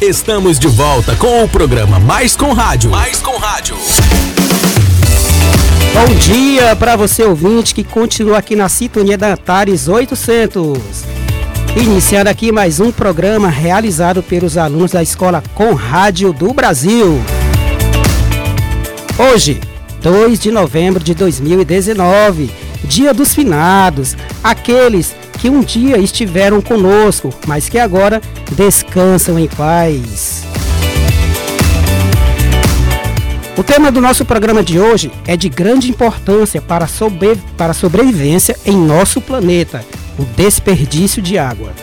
Estamos de volta com o programa Mais com Rádio. Mais com Rádio. Bom dia para você ouvinte que continua aqui na sintonia da Antares 800. Iniciando aqui mais um programa realizado pelos alunos da Escola Com Rádio do Brasil. Hoje, 2 de novembro de 2019, Dia dos Finados, aqueles que um dia estiveram conosco, mas que agora descansam em paz. O tema do nosso programa de hoje é de grande importância para, sobre, para a sobrevivência em nosso planeta, o desperdício de água.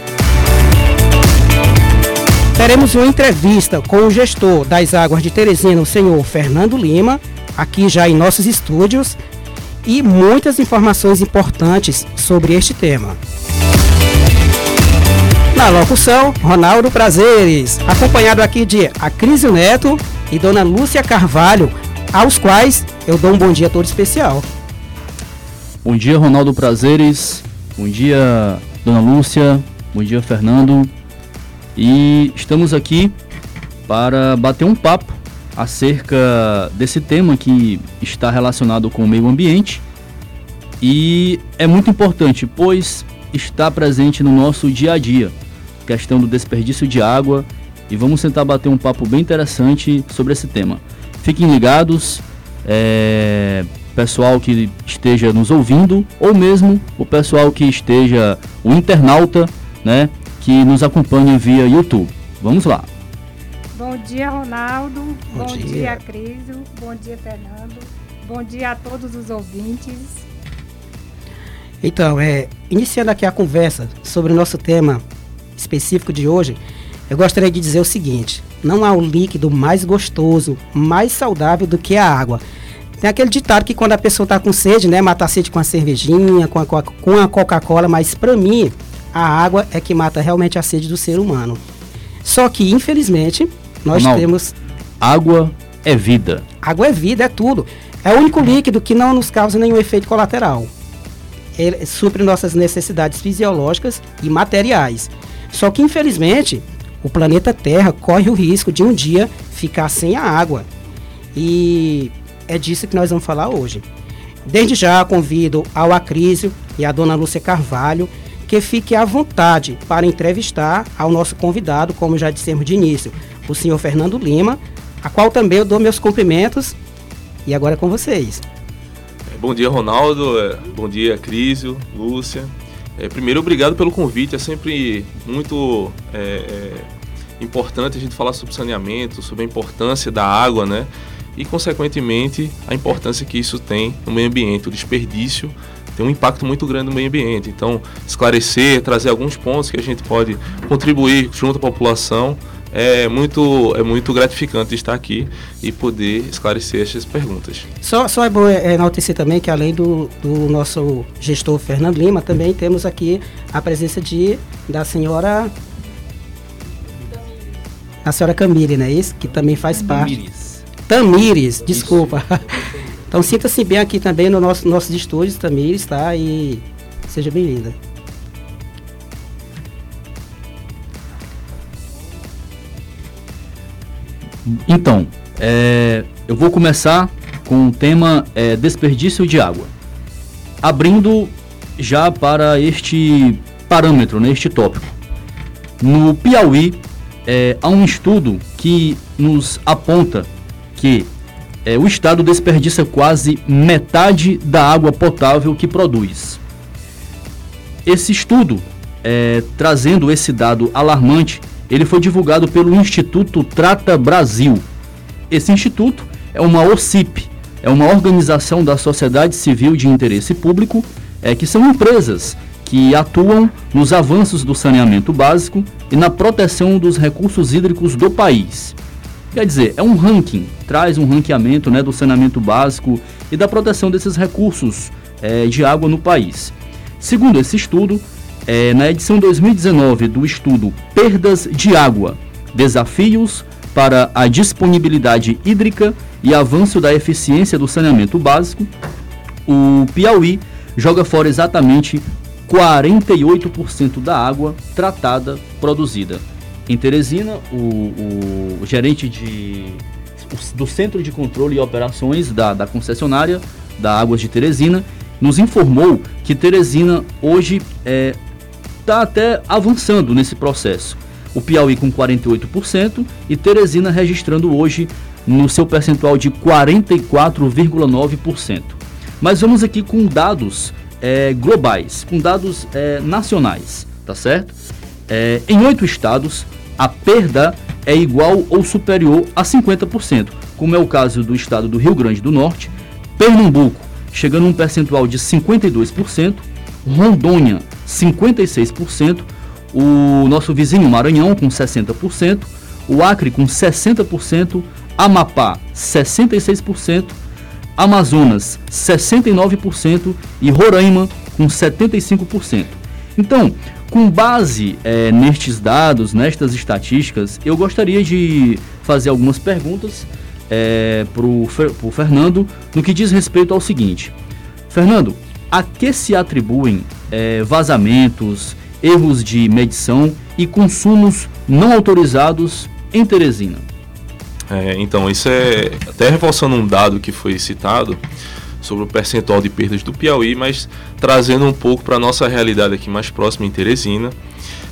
Teremos uma entrevista com o gestor das águas de Teresina, o senhor Fernando Lima, aqui já em nossos estúdios, e muitas informações importantes sobre este tema. Na locução, Ronaldo Prazeres, acompanhado aqui de Acrísio Neto e Dona Lúcia Carvalho, aos quais eu dou um bom dia todo especial. Bom dia, Ronaldo Prazeres. Bom dia, Dona Lúcia. Bom dia, Fernando. E estamos aqui para bater um papo acerca desse tema que está relacionado com o meio ambiente e é muito importante, pois está presente no nosso dia a dia questão do desperdício de água e vamos tentar bater um papo bem interessante sobre esse tema. Fiquem ligados, é, pessoal que esteja nos ouvindo ou mesmo o pessoal que esteja, o internauta, né, que nos acompanha via YouTube. Vamos lá. Bom dia, Ronaldo. Bom, Bom dia. dia, Criso. Bom dia, Fernando. Bom dia a todos os ouvintes. Então, é, iniciando aqui a conversa sobre o nosso tema específico de hoje, eu gostaria de dizer o seguinte: não há um líquido mais gostoso, mais saudável do que a água. Tem aquele ditado que quando a pessoa está com sede, né, mata a sede com a cervejinha, com a, co- com a Coca-Cola, mas para mim, a água é que mata realmente a sede do ser humano. Só que, infelizmente, nós Ronaldo. temos. Água é vida. Água é vida, é tudo. É o único líquido que não nos causa nenhum efeito colateral. Ele supre nossas necessidades fisiológicas e materiais. Só que, infelizmente, o planeta Terra corre o risco de um dia ficar sem a água. E é disso que nós vamos falar hoje. Desde já convido ao Acrísio e à dona Lúcia Carvalho que fique à vontade para entrevistar ao nosso convidado, como já dissemos de início, o senhor Fernando Lima, a qual também eu dou meus cumprimentos. E agora é com vocês. Bom dia, Ronaldo. Bom dia, Crísio, Lúcia. É, primeiro, obrigado pelo convite. É sempre muito é, é, importante a gente falar sobre saneamento, sobre a importância da água, né? E, consequentemente, a importância que isso tem no meio ambiente. O desperdício tem um impacto muito grande no meio ambiente. Então, esclarecer, trazer alguns pontos que a gente pode contribuir junto à população é muito, é muito gratificante estar aqui e poder esclarecer essas perguntas. Só, só é bom é, enaltecer também que além do, do nosso gestor Fernando Lima, também temos aqui a presença de da senhora a senhora Camille, não é isso? Que também faz parte. Tamires, desculpa. Então sinta-se bem aqui também no nosso nossos estúdios, Tamires, tá? E seja bem-vinda. Então, é, eu vou começar com o tema é, desperdício de água. Abrindo já para este parâmetro, né, este tópico. No Piauí, é, há um estudo que nos aponta que é, o estado desperdiça quase metade da água potável que produz. Esse estudo, é, trazendo esse dado alarmante, ele foi divulgado pelo Instituto Trata Brasil. Esse instituto é uma OCIP, é uma organização da sociedade civil de interesse público, é, que são empresas que atuam nos avanços do saneamento básico e na proteção dos recursos hídricos do país. Quer dizer, é um ranking, traz um ranqueamento né, do saneamento básico e da proteção desses recursos é, de água no país. Segundo esse estudo, é, na edição 2019 do estudo Perdas de Água, Desafios para a Disponibilidade Hídrica e Avanço da Eficiência do Saneamento Básico, o Piauí joga fora exatamente 48% da água tratada produzida. em Teresina, o, o gerente de, do Centro de Controle e Operações da, da concessionária da Águas de Teresina nos informou que Teresina hoje é, tá até avançando nesse processo. O Piauí com 48% e Teresina registrando hoje no seu percentual de 44,9%. Mas vamos aqui com dados é, globais, com dados é, nacionais, tá certo? É, em oito estados, a perda é igual ou superior a 50%, como é o caso do estado do Rio Grande do Norte, Pernambuco, chegando a um percentual de 52%, Rondônia, 56%, o nosso vizinho Maranhão, com 60%, o Acre, com 60%, Amapá, 66%, Amazonas, 69% e Roraima, com 75%. Então, com base é, nestes dados, nestas estatísticas, eu gostaria de fazer algumas perguntas é, para o Fernando no que diz respeito ao seguinte. Fernando, a que se atribuem é, vazamentos, erros de medição e consumos não autorizados em Teresina? É, então, isso é até reforçando um dado que foi citado sobre o percentual de perdas do Piauí, mas trazendo um pouco para a nossa realidade aqui mais próxima em Teresina.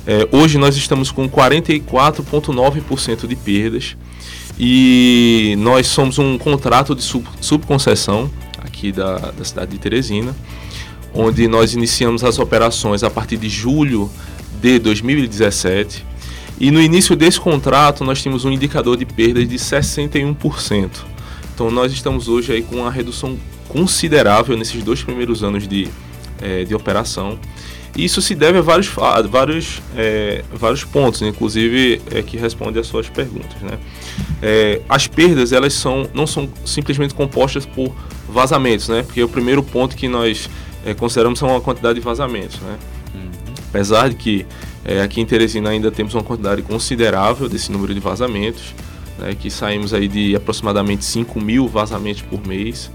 É, hoje nós estamos com 44,9% de perdas e nós somos um contrato de sub, subconcessão aqui da, da cidade de Teresina, onde nós iniciamos as operações a partir de julho de 2017 e no início desse contrato nós tínhamos um indicador de perdas de 61%. Então nós estamos hoje aí com uma redução considerável nesses dois primeiros anos de, é, de operação. Isso se deve a vários, a vários, é, vários pontos, inclusive é, que responde às suas perguntas. Né? É, as perdas elas são, não são simplesmente compostas por vazamentos, né? porque o primeiro ponto que nós é, consideramos são a quantidade de vazamentos. Né? Uhum. Apesar de que é, aqui em Teresina ainda temos uma quantidade considerável desse número de vazamentos, né? que saímos aí de aproximadamente 5 mil vazamentos por mês.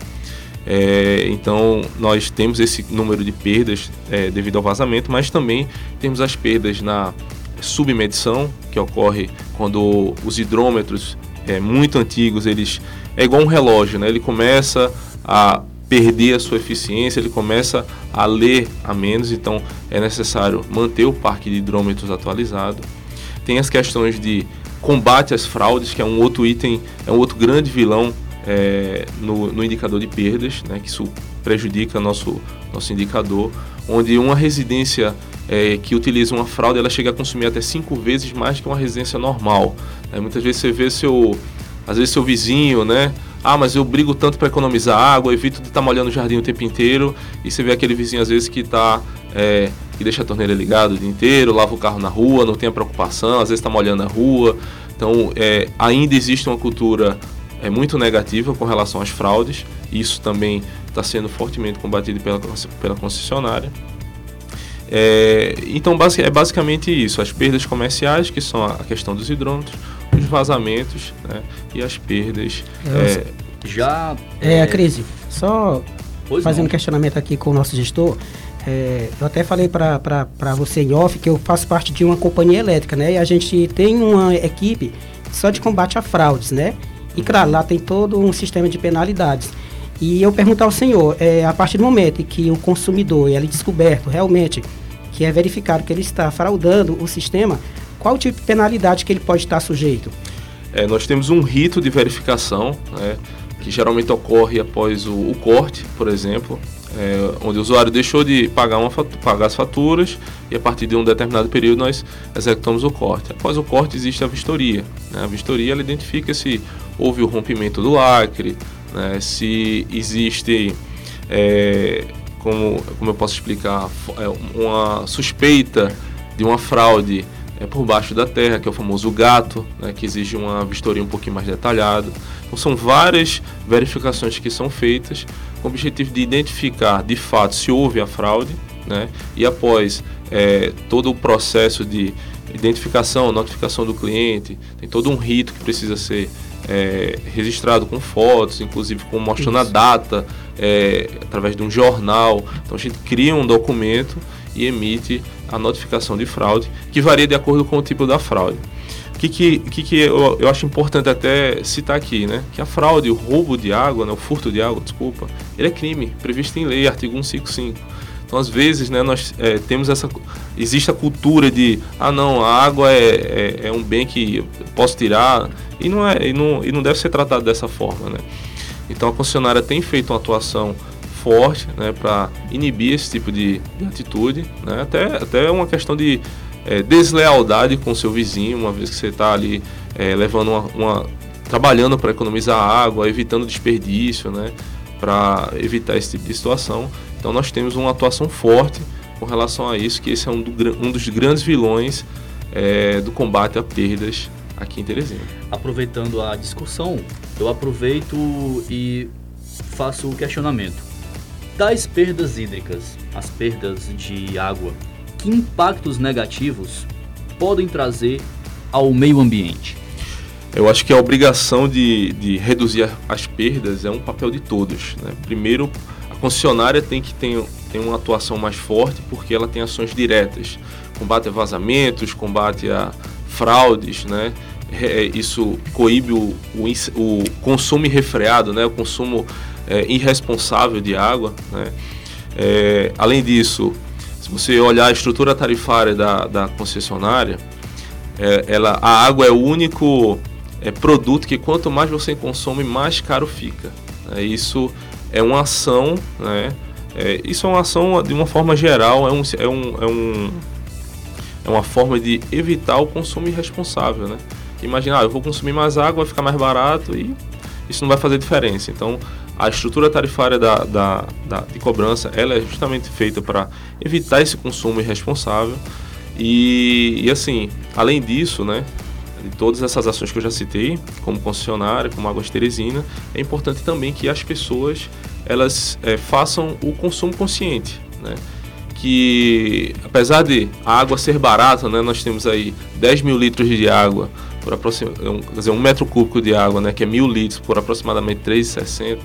É, então, nós temos esse número de perdas é, devido ao vazamento, mas também temos as perdas na submedição, que ocorre quando os hidrômetros é, muito antigos, eles é igual um relógio, né? ele começa a perder a sua eficiência, ele começa a ler a menos, então é necessário manter o parque de hidrômetros atualizado. Tem as questões de combate às fraudes, que é um outro item, é um outro grande vilão é, no, no, indicador de perdas, né, que isso prejudica nosso, nosso indicador, onde uma residência é, que utiliza uma fraude ela chega a consumir até cinco vezes mais que uma residência normal. Né? Muitas vezes você vê seu, às vezes seu vizinho, né? Ah, mas eu brigo tanto para economizar água, evito de estar tá molhando o jardim o tempo inteiro. E você vê aquele vizinho às vezes que está é, que deixa a torneira ligada o dia inteiro, lava o carro na rua, não tem a preocupação, às vezes está molhando a rua. Então, é, ainda existe uma cultura é muito negativa com relação às fraudes. Isso também está sendo fortemente combatido pela, pela concessionária. É, então, é basicamente isso: as perdas comerciais, que são a questão dos hidrômetros, os vazamentos né, e as perdas. É, já. É, a crise. Só pois fazendo não. questionamento aqui com o nosso gestor. É, eu até falei para você em off que eu faço parte de uma companhia elétrica, né? E a gente tem uma equipe só de combate a fraudes, né? E claro, lá tem todo um sistema de penalidades. E eu perguntar ao senhor, é, a partir do momento em que o consumidor ele é descoberto realmente que é verificado que ele está fraudando o sistema, qual tipo de penalidade que ele pode estar sujeito? É, nós temos um rito de verificação, né, que geralmente ocorre após o, o corte, por exemplo, é, onde o usuário deixou de pagar, uma pagar as faturas e a partir de um determinado período nós executamos o corte. Após o corte existe a vistoria. Né? A vistoria ela identifica se houve o rompimento do lacre, né? se existe, é, como, como eu posso explicar, é, uma suspeita de uma fraude é, por baixo da terra, que é o famoso gato, né, que exige uma vistoria um pouquinho mais detalhada. Então, são várias verificações que são feitas com o objetivo de identificar de fato se houve a fraude, né, e após é, todo o processo de identificação, notificação do cliente, tem todo um rito que precisa ser é, registrado com fotos, inclusive com mostrando Isso. a data, é, através de um jornal. Então a gente cria um documento e emite a notificação de fraude, que varia de acordo com o tipo da fraude. O que, que, que, que eu, eu, acho importante até citar aqui, né? Que a fraude, o roubo de água, né? o furto de água, desculpa, ele é crime, previsto em lei, artigo 155. Então, às vezes, né, nós é, temos essa. Existe a cultura de, ah, não, a água é, é, é um bem que posso tirar, e não, é, e, não, e não deve ser tratado dessa forma, né? Então, a concessionária tem feito uma atuação forte né, para inibir esse tipo de, de atitude, né? até, até uma questão de é, deslealdade com seu vizinho, uma vez que você está ali é, levando uma, uma trabalhando para economizar água, evitando desperdício, né, para evitar esse tipo de situação. Então nós temos uma atuação forte com relação a isso, que esse é um, do, um dos grandes vilões é, do combate a perdas aqui em Teresina. Aproveitando a discussão, eu aproveito e faço o questionamento. Das perdas hídricas, as perdas de água, que impactos negativos podem trazer ao meio ambiente? Eu acho que a obrigação de, de reduzir as perdas é um papel de todos. Né? Primeiro, a concessionária tem que ter, ter uma atuação mais forte porque ela tem ações diretas. Combate a vazamentos, combate a fraudes, né? É, isso coíbe o, o, o, consumo irrefreado, né? o consumo é, irresponsável de água. Né? É, além disso, se você olhar a estrutura tarifária da, da concessionária, é, ela, a água é o único é, produto que quanto mais você consome, mais caro fica. É, isso é uma ação, né? É, isso é uma ação de uma forma geral, é, um, é, um, é, um, é uma forma de evitar o consumo irresponsável, né? Imagina, ah, eu vou consumir mais água, vai ficar mais barato e isso não vai fazer diferença. Então, a estrutura tarifária da, da, da, de cobrança ela é justamente feita para evitar esse consumo irresponsável. E, e, assim, além disso, né, de todas essas ações que eu já citei, como concessionária, como Águas Teresina, é importante também que as pessoas elas é, façam o consumo consciente. Né? Que apesar de a água ser barata, né, nós temos aí 10 mil litros de água por aproximadamente, quer dizer, um metro cúbico de água, né, que é mil litros por aproximadamente 3,60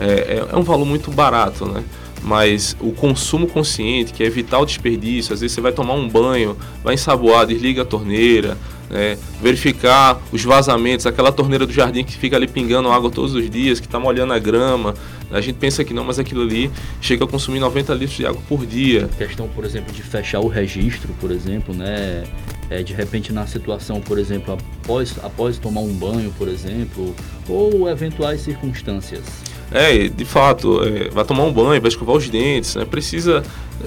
é, é, é um valor muito barato, né? Mas o consumo consciente, que é evitar o desperdício, às vezes você vai tomar um banho, vai ensaboar, desliga a torneira, né? verificar os vazamentos, aquela torneira do jardim que fica ali pingando água todos os dias, que está molhando a grama. A gente pensa que não, mas aquilo ali chega a consumir 90 litros de água por dia. A questão, por exemplo, de fechar o registro, por exemplo, né? É, de repente na situação, por exemplo, após, após tomar um banho, por exemplo, ou eventuais circunstâncias. É, de fato, é, vai tomar um banho, vai escovar os dentes, né? Precisa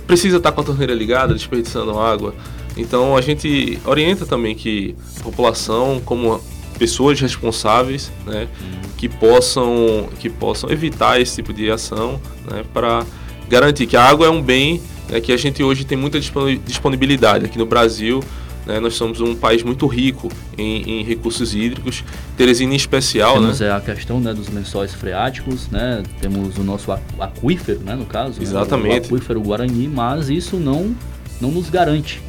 precisa estar tá com a torneira ligada, desperdiçando água. Então a gente orienta também que a população, como pessoas responsáveis, né, uhum. que possam que possam evitar esse tipo de ação, né, para garantir que a água é um bem né, que a gente hoje tem muita disponibilidade aqui no Brasil. Né? Nós somos um país muito rico em, em recursos hídricos, Teresina em especial. Temos né? é, a questão né, dos lençóis freáticos, né? temos o nosso aquífero, né, no caso, Exatamente. Né? o aquífero Guarani, mas isso não, não nos garante.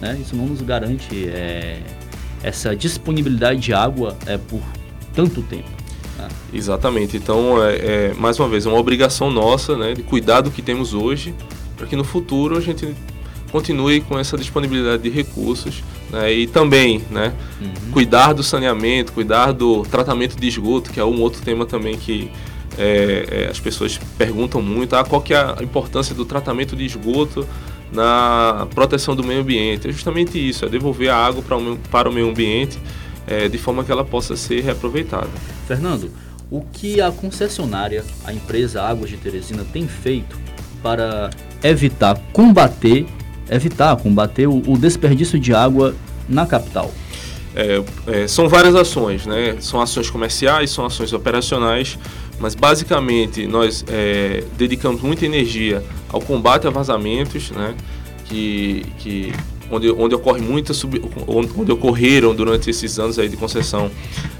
Né? Isso não nos garante é, essa disponibilidade de água é, por tanto tempo. Né? Exatamente. Então, é, é, mais uma vez, é uma obrigação nossa né, de cuidar do que temos hoje, para que no futuro a gente continue com essa disponibilidade de recursos né, e também né, uhum. cuidar do saneamento, cuidar do tratamento de esgoto, que é um outro tema também que é, é, as pessoas perguntam muito, ah, qual que é a importância do tratamento de esgoto na proteção do meio ambiente. É justamente isso, é devolver a água para o, para o meio ambiente é, de forma que ela possa ser reaproveitada. Fernando, o que a concessionária, a empresa Águas de Teresina, tem feito para evitar, combater evitar, combater o, o desperdício de água na capital? É, é, são várias ações, né? São ações comerciais, são ações operacionais, mas basicamente nós é, dedicamos muita energia ao combate a vazamentos, né? Que, que onde, onde ocorre muita sub, onde ocorreram durante esses anos aí de concessão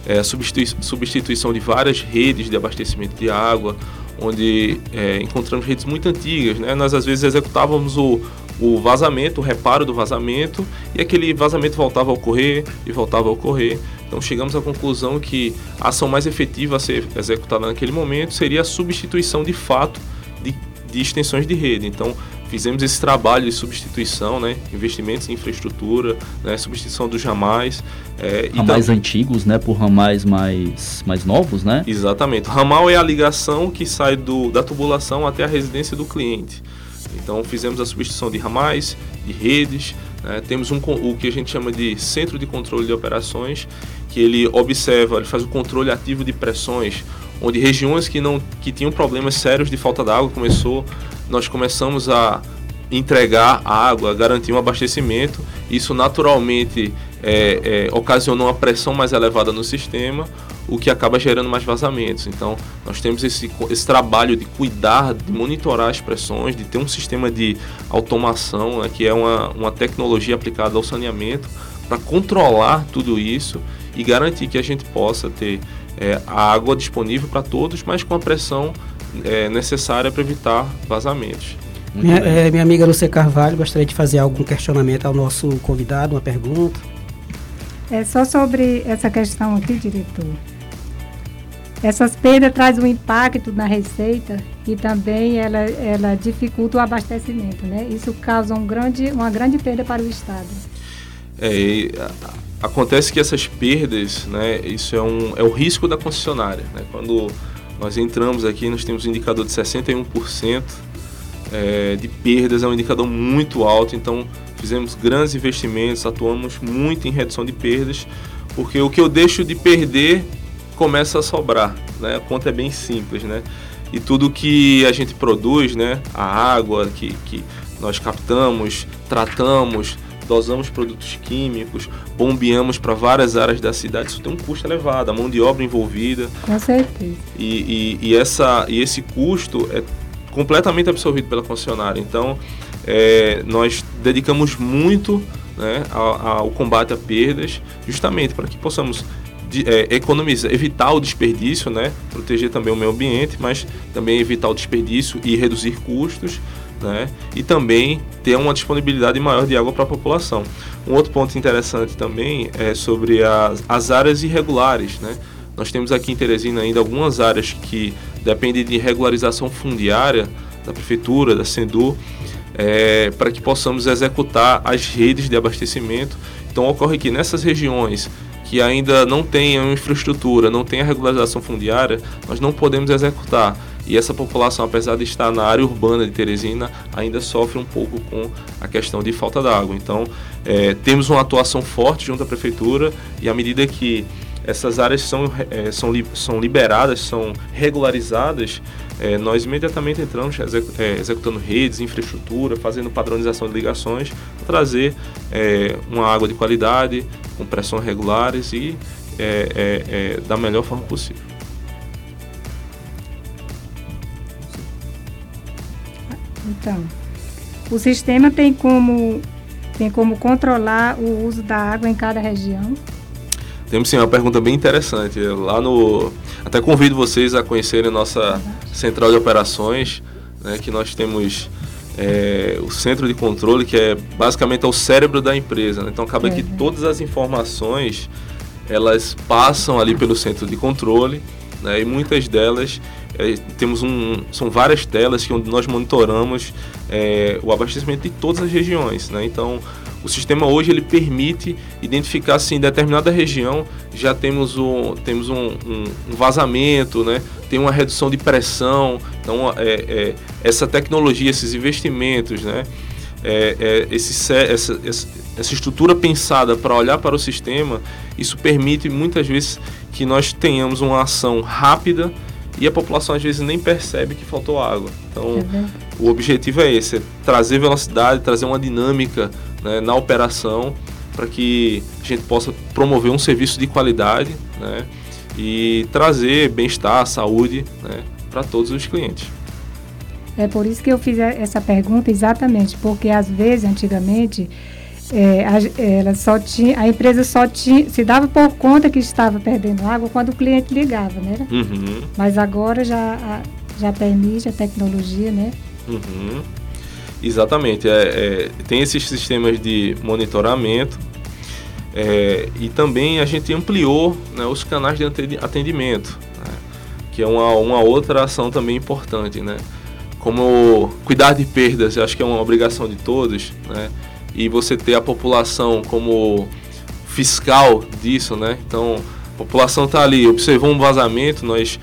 é, substitui, substituição de várias redes de abastecimento de água, onde é, encontramos redes muito antigas, né? Nós às vezes executávamos o, o vazamento, o reparo do vazamento, e aquele vazamento voltava a ocorrer e voltava a ocorrer. Então chegamos à conclusão que a ação mais efetiva a ser executada naquele momento seria a substituição de fato de, de extensões de rede. Então fizemos esse trabalho de substituição, né? Investimentos em infraestrutura, né? Substituição dos ramais. É, ramais antigos, né? Por ramais mais, mais novos, né? Exatamente. O ramal é a ligação que sai do, da tubulação até a residência do cliente. Então fizemos a substituição de ramais, de redes, né? temos um, o que a gente chama de centro de controle de operações, que ele observa, ele faz o controle ativo de pressões, onde regiões que não que tinham problemas sérios de falta d'água começou, nós começamos a entregar água, garantir um abastecimento. Isso naturalmente é, é, ocasionou uma pressão mais elevada no sistema, o que acaba gerando mais vazamentos. Então, nós temos esse, esse trabalho de cuidar, de monitorar as pressões, de ter um sistema de automação, né, que é uma, uma tecnologia aplicada ao saneamento, para controlar tudo isso e garantir que a gente possa ter é, a água disponível para todos, mas com a pressão é, necessária para evitar vazamentos. Minha, é, minha, amiga Lúcia Carvalho gostaria de fazer algum questionamento ao nosso convidado, uma pergunta. É só sobre essa questão aqui, diretor. Essas perdas trazem um impacto na receita e também ela, ela dificulta o abastecimento, né? Isso causa um grande, uma grande perda para o Estado. É, acontece que essas perdas, né, isso é, um, é o risco da concessionária. Né? Quando nós entramos aqui, nós temos um indicador de 61% é, de perdas, é um indicador muito alto, então fizemos grandes investimentos, atuamos muito em redução de perdas, porque o que eu deixo de perder começa a sobrar, né? A conta é bem simples, né? E tudo que a gente produz, né? A água que, que nós captamos, tratamos, dosamos produtos químicos, bombeamos para várias áreas da cidade, isso tem um custo elevado, a mão de obra envolvida. Com certeza. E, e, e essa, e esse custo é completamente absorvido pela concessionária. Então, é, nós dedicamos muito né, ao, ao, combate a perdas, justamente para que possamos de, é, economizar, evitar o desperdício, né, proteger também o meio ambiente, mas também evitar o desperdício e reduzir custos né? E também ter uma disponibilidade maior de água para a população. Um outro ponto interessante também é sobre as, as áreas irregulares, né? Nós temos aqui em Teresina ainda algumas áreas que dependem de regularização fundiária da prefeitura, da Sendu, é, para que possamos executar as redes de abastecimento. Então ocorre que nessas regiões que ainda não tenham infraestrutura, não tenham regularização fundiária, nós não podemos executar. E essa população, apesar de estar na área urbana de Teresina, ainda sofre um pouco com a questão de falta d'água. Então, é, temos uma atuação forte junto à prefeitura e à medida que essas áreas são, é, são, são liberadas, são regularizadas, é, nós imediatamente entramos execu é, executando redes, infraestrutura, fazendo padronização de ligações, para trazer uma água de qualidade, com pressões regulares e da melhor forma possível. Então, o sistema tem como, tem como controlar o uso da água em cada região? Temos sim uma pergunta bem interessante. Lá no. Até convido vocês a conhecerem a nossa central de operações, né, que nós temos é, o centro de controle, que é basicamente é o cérebro da empresa. Né? Então acaba que todas as informações elas passam ali pelo centro de controle né? e muitas delas é, temos um, são várias telas que onde nós monitoramos é, o abastecimento de todas as regiões. Né? Então, o sistema hoje ele permite identificar se em determinada região já temos um, temos um, um, um vazamento, né? tem uma redução de pressão. Então, é, é essa tecnologia, esses investimentos, né? É, é, esse, essa, essa estrutura pensada para olhar para o sistema, isso permite muitas vezes que nós tenhamos uma ação rápida e a população às vezes nem percebe que faltou água. Então, é o objetivo é esse: é trazer velocidade, trazer uma dinâmica né, na operação para que a gente possa promover um serviço de qualidade né, e trazer bem-estar, saúde né, para todos os clientes. É por isso que eu fiz essa pergunta exatamente, porque às vezes, antigamente, é, a, ela só tinha, a empresa só tinha, se dava por conta que estava perdendo água quando o cliente ligava, né? Uhum. Mas agora já, já permite a tecnologia, né? Uhum. Exatamente. É, é, tem esses sistemas de monitoramento é, e também a gente ampliou né, os canais de atendimento, né, que é uma, uma outra ação também importante, né? como cuidar de perdas, eu acho que é uma obrigação de todos, né? E você ter a população como fiscal disso, né? Então, a população está ali, observou um vazamento, nós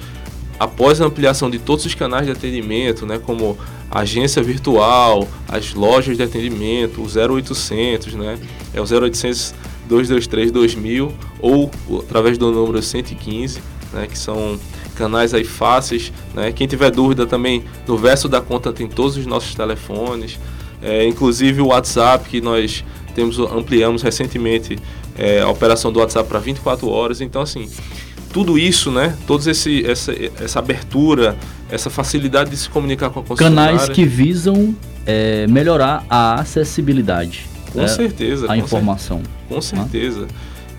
após a ampliação de todos os canais de atendimento, né, como agência virtual, as lojas de atendimento, o 0800, né, é o 0800 223 2000 ou através do número 115, né, que são canais aí fáceis, né? Quem tiver dúvida também no verso da conta tem todos os nossos telefones, é, inclusive o WhatsApp que nós temos ampliamos recentemente é, a operação do WhatsApp para 24 horas. Então assim, tudo isso, né? Todos esse essa, essa abertura, essa facilidade de se comunicar com a concessionária. Canais que visam é, melhorar a acessibilidade. Com né? certeza. A informação. Cer com certeza.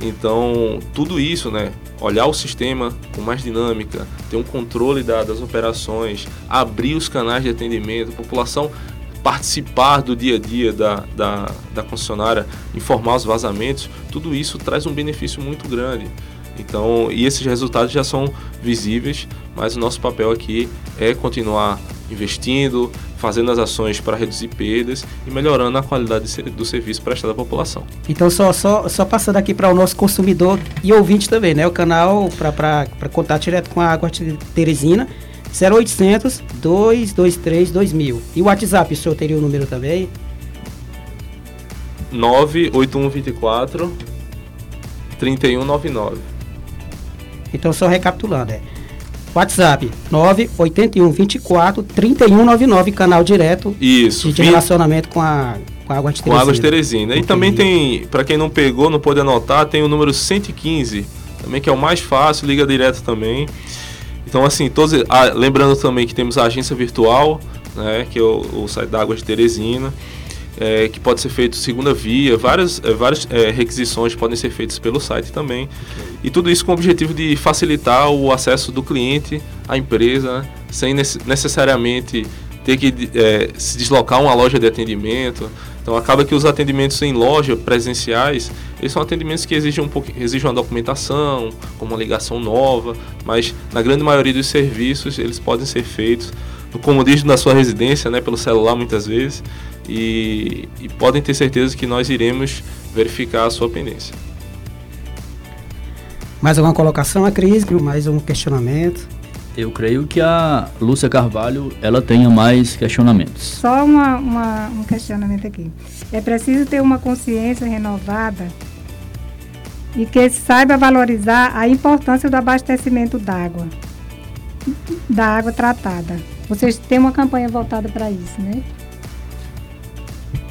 Então, tudo isso, né? Olhar o sistema com mais dinâmica, ter um controle da, das operações, abrir os canais de atendimento, a população participar do dia a dia da, da, da concessionária, informar os vazamentos, tudo isso traz um benefício muito grande. Então, e esses resultados já são visíveis, mas o nosso papel aqui é continuar investindo, fazendo as ações para reduzir perdas e melhorando a qualidade do serviço prestado à população. Então, só, só, só passando aqui para o nosso consumidor e ouvinte também, né? O canal para contato direto com a Água Teresina, 0800 223 2000. E o WhatsApp, o senhor teria o número também? 98124 3199. Então, só recapitulando, é WhatsApp 981 24 3199, canal direto Isso, de relacionamento com a com a Água de Teresina. Com Águas Teresina. E também tem, para quem não pegou, não pode anotar, tem o número 115, também que é o mais fácil, liga direto também. Então, assim, todos, ah, lembrando também que temos a agência virtual, né, que é o, o site da Águas de Teresina é, que pode ser feito segunda via, várias, é, várias é, requisições podem ser feitas pelo site também. Okay. E tudo isso com o objetivo de facilitar o acesso do cliente à empresa, né, sem necessariamente ter que é, se deslocar a uma loja de atendimento. Então acaba que os atendimentos em loja presenciais, eles são atendimentos que exigem um pouco, exigem uma documentação, como uma ligação nova, mas na grande maioria dos serviços eles podem ser feitos no comodismo da sua residência, né, pelo celular muitas vezes e, e podem ter certeza que nós iremos verificar a sua pendência. Mais alguma colocação, a Cris? Mais um questionamento? Eu creio que a Lúcia Carvalho ela tenha mais questionamentos. Só uma, uma, um questionamento aqui. É preciso ter uma consciência renovada e que saiba valorizar a importância do abastecimento d'água, da água tratada. Vocês têm uma campanha voltada para isso, né?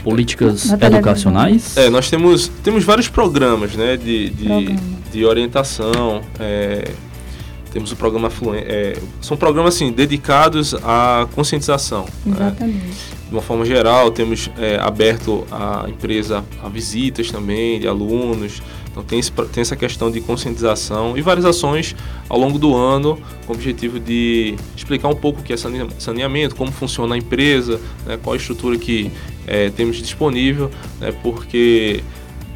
Políticas educacionais? É, nós temos, temos vários programas né, de, de, de orientação. É, temos o programa Fluente. É, são programas assim, dedicados à conscientização. Né. Exatamente. Né? De uma forma geral, temos é, aberto a empresa a visitas também de alunos. Então tem, esse, tem essa questão de conscientização e várias ações ao longo do ano com o objetivo de explicar um pouco o que é saneamento, como funciona a empresa, né, qual a estrutura que é, temos disponível, né, porque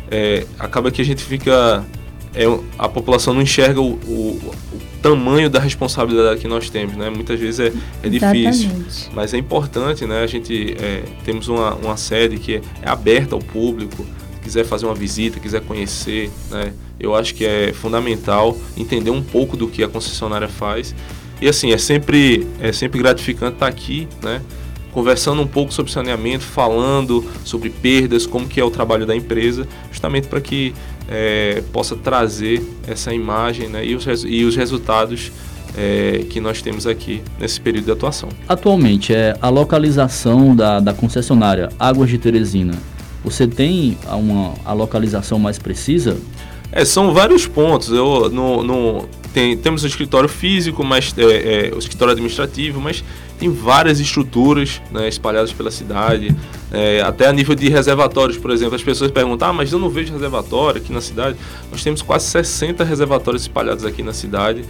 é, acaba que a gente fica. É, a população não enxerga o, o, o, tamanho da responsabilidade que nós temos, né? Muitas vezes é, é difícil, mas é importante, né? A gente é, temos uma, uma sede que é, é aberta ao público, quiser fazer uma visita, quiser conhecer, né? Eu acho que é fundamental entender um pouco do que a concessionária faz. E assim, é sempre, é sempre gratificante estar aqui, né? Conversando um pouco sobre saneamento, falando sobre perdas, como que é o trabalho da empresa, justamente para que é, possa trazer essa imagem né, e, os, e os resultados é, que nós temos aqui nesse período de atuação. Atualmente, é, a localização da, da concessionária Águas de Teresina, você tem uma, a localização mais precisa? É, são vários pontos. Eu, no, no, tem, temos o escritório físico, mas, é, é, o escritório administrativo, mas tem várias estruturas né, espalhadas pela cidade, é, até a nível de reservatórios, por exemplo. As pessoas perguntam, ah, mas eu não vejo reservatório aqui na cidade. Nós temos quase 60 reservatórios espalhados aqui na cidade,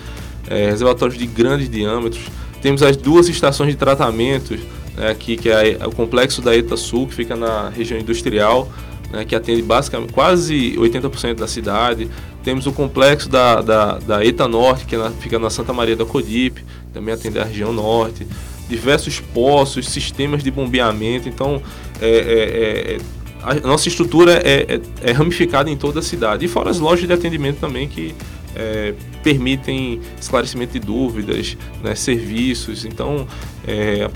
é, reservatórios de grandes diâmetros. Temos as duas estações de tratamento né, aqui, que é o complexo da ETA Sul, que fica na região industrial, né, que atende basicamente quase 80% da cidade. Temos o complexo da, da, da ETA Norte, que é fica na Santa Maria da Codipe, também atende a região norte. diversos poços, sistemas de bombeamento. Então, é, é, é a nossa estrutura é, é, é, ramificada em toda a cidade. E fora as lojas de atendimento também que é, permitem esclarecimento de dúvidas, né, serviços. Então, é,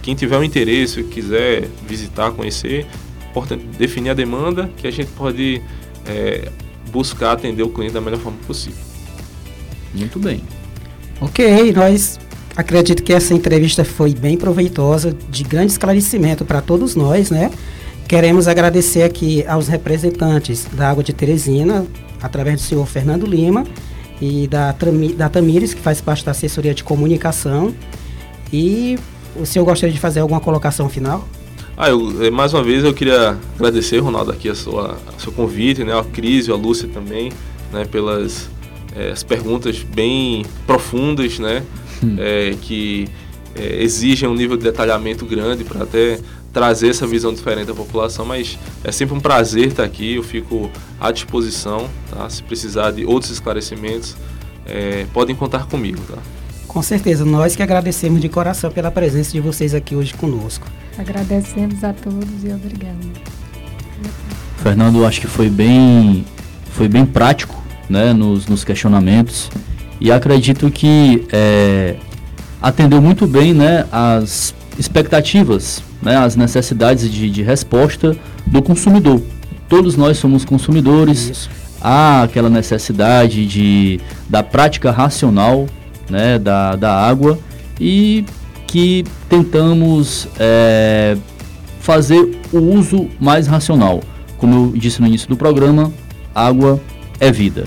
quem tiver um interesse, quiser visitar, conhecer, importante definir a demanda que a gente pode é, buscar atender o cliente da melhor forma possível. Muito bem. Ok, nós acredito que essa entrevista foi bem proveitosa, de grande esclarecimento para todos nós, né? Queremos agradecer aqui aos representantes da Água de Teresina, através do senhor Fernando Lima e da, da Tamires, que faz parte da assessoria de comunicação. E o senhor gostaria de fazer alguma colocação final? Ah, eu, eh, mais uma vez eu queria agradecer, Ronaldo, aqui a sua, a seu convite, né, a Cris e a Lúcia também, né, pelas é, as perguntas bem profundas, né, é, que é, exigem um nível de detalhamento grande para até trazer essa visão diferente da população, mas é sempre um prazer estar aqui, eu fico à disposição, tá? Se precisar de outros esclarecimentos, podem contar comigo, tá? Com certeza, nós que agradecemos de coração pela presença de vocês aqui hoje conosco. Agradecemos a todos e obrigado. Fernando, acho que foi bem, foi bem prático, né, nos, nos questionamentos e acredito que é, atendeu muito bem, né, as expectativas, né, as necessidades de, de resposta do consumidor. Todos nós somos consumidores. Isso. Há aquela necessidade de, da prática racional né, da, da água e que tentamos é, fazer o uso mais racional. Como eu disse no início do programa, água é vida.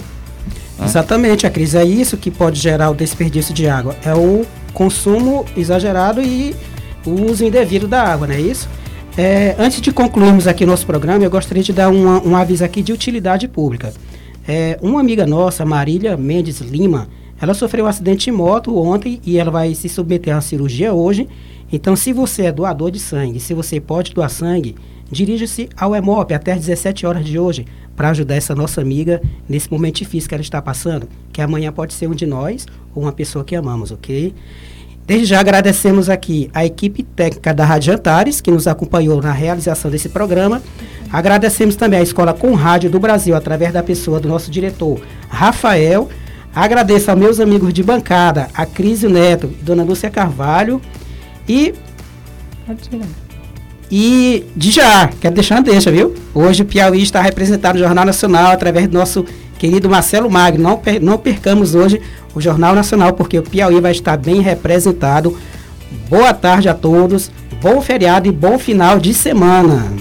Né? Exatamente, a crise é isso que pode gerar o desperdício de água. É o consumo exagerado e o uso indevido da água, não é isso? É, antes de concluirmos aqui nosso programa, eu gostaria de dar uma, um aviso aqui de utilidade pública. É, uma amiga nossa, Marília Mendes Lima, ela sofreu um acidente de moto ontem e ela vai se submeter a uma cirurgia hoje. Então, se você é doador de sangue, se você pode doar sangue, dirija-se ao EMOP até às 17 horas de hoje para ajudar essa nossa amiga nesse momento difícil que ela está passando, que amanhã pode ser um de nós ou uma pessoa que amamos, ok? Desde já agradecemos aqui a equipe técnica da Rádio Antares, que nos acompanhou na realização desse programa. Agradecemos também a Escola Com Rádio do Brasil, através da pessoa do nosso diretor, Rafael. Agradeço aos meus amigos de bancada, a Cris Neto e Dona Lúcia Carvalho. E. E de já, quero deixar uma deixa, viu? Hoje o Piauí está representado no Jornal Nacional através do nosso querido Marcelo Magno. Não, per não percamos hoje o Jornal Nacional, porque o Piauí vai estar bem representado. Boa tarde a todos, bom feriado e bom final de semana.